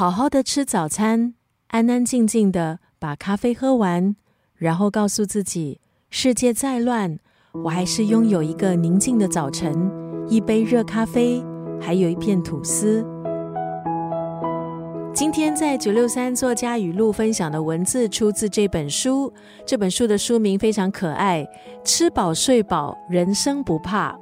好好的吃早餐，安安静静的把咖啡喝完，然后告诉自己，世界再乱，我还是拥有一个宁静的早晨，一杯热咖啡，还有一片吐司。今天在九六三作家语录分享的文字出自这本书，这本书的书名非常可爱，《吃饱睡饱，人生不怕》。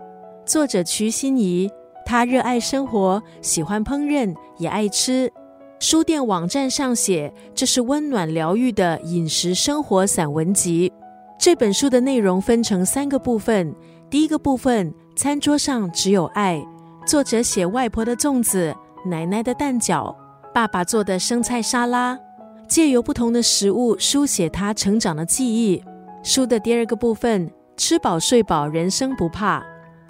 作者瞿欣怡，他热爱生活，喜欢烹饪，也爱吃。书店网站上写，这是温暖疗愈的饮食生活散文集。这本书的内容分成三个部分，第一个部分，餐桌上只有爱。作者写外婆的粽子，奶奶的蛋饺。爸爸做的生菜沙拉，借由不同的食物书写他成长的记忆。书的第二个部分，吃饱睡饱，人生不怕。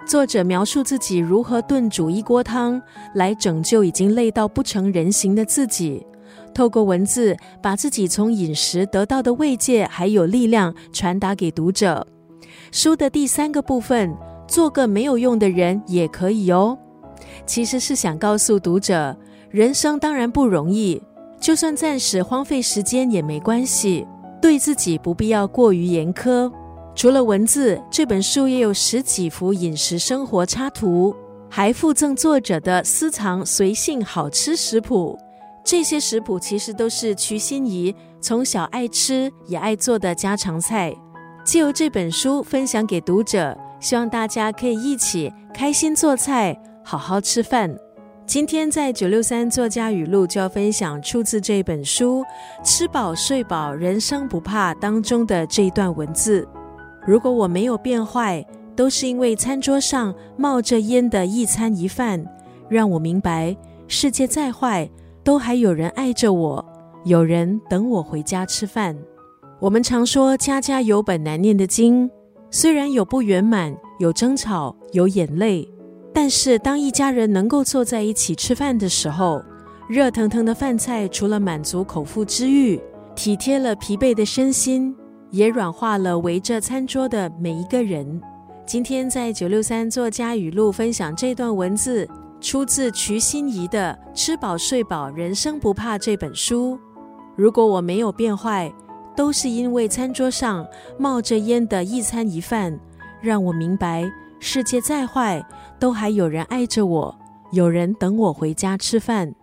作者描述自己如何炖煮一锅汤来拯救已经累到不成人形的自己，透过文字把自己从饮食得到的慰藉还有力量传达给读者。书的第三个部分，做个没有用的人也可以哦，其实是想告诉读者。人生当然不容易，就算暂时荒废时间也没关系。对自己不必要过于严苛。除了文字，这本书也有十几幅饮食生活插图，还附赠作者的私藏随性好吃食谱。这些食谱其实都是瞿心怡从小爱吃也爱做的家常菜，借由这本书分享给读者，希望大家可以一起开心做菜，好好吃饭。今天在九六三作家语录就要分享出自这本书《吃饱睡饱，人生不怕》当中的这一段文字。如果我没有变坏，都是因为餐桌上冒着烟的一餐一饭，让我明白世界再坏，都还有人爱着我，有人等我回家吃饭。我们常说家家有本难念的经，虽然有不圆满，有争吵，有眼泪。但是，当一家人能够坐在一起吃饭的时候，热腾腾的饭菜除了满足口腹之欲，体贴了疲惫的身心，也软化了围着餐桌的每一个人。今天在九六三作家语录分享这段文字，出自瞿心怡的《吃饱睡饱，人生不怕》这本书。如果我没有变坏，都是因为餐桌上冒着烟的一餐一饭，让我明白。世界再坏，都还有人爱着我，有人等我回家吃饭。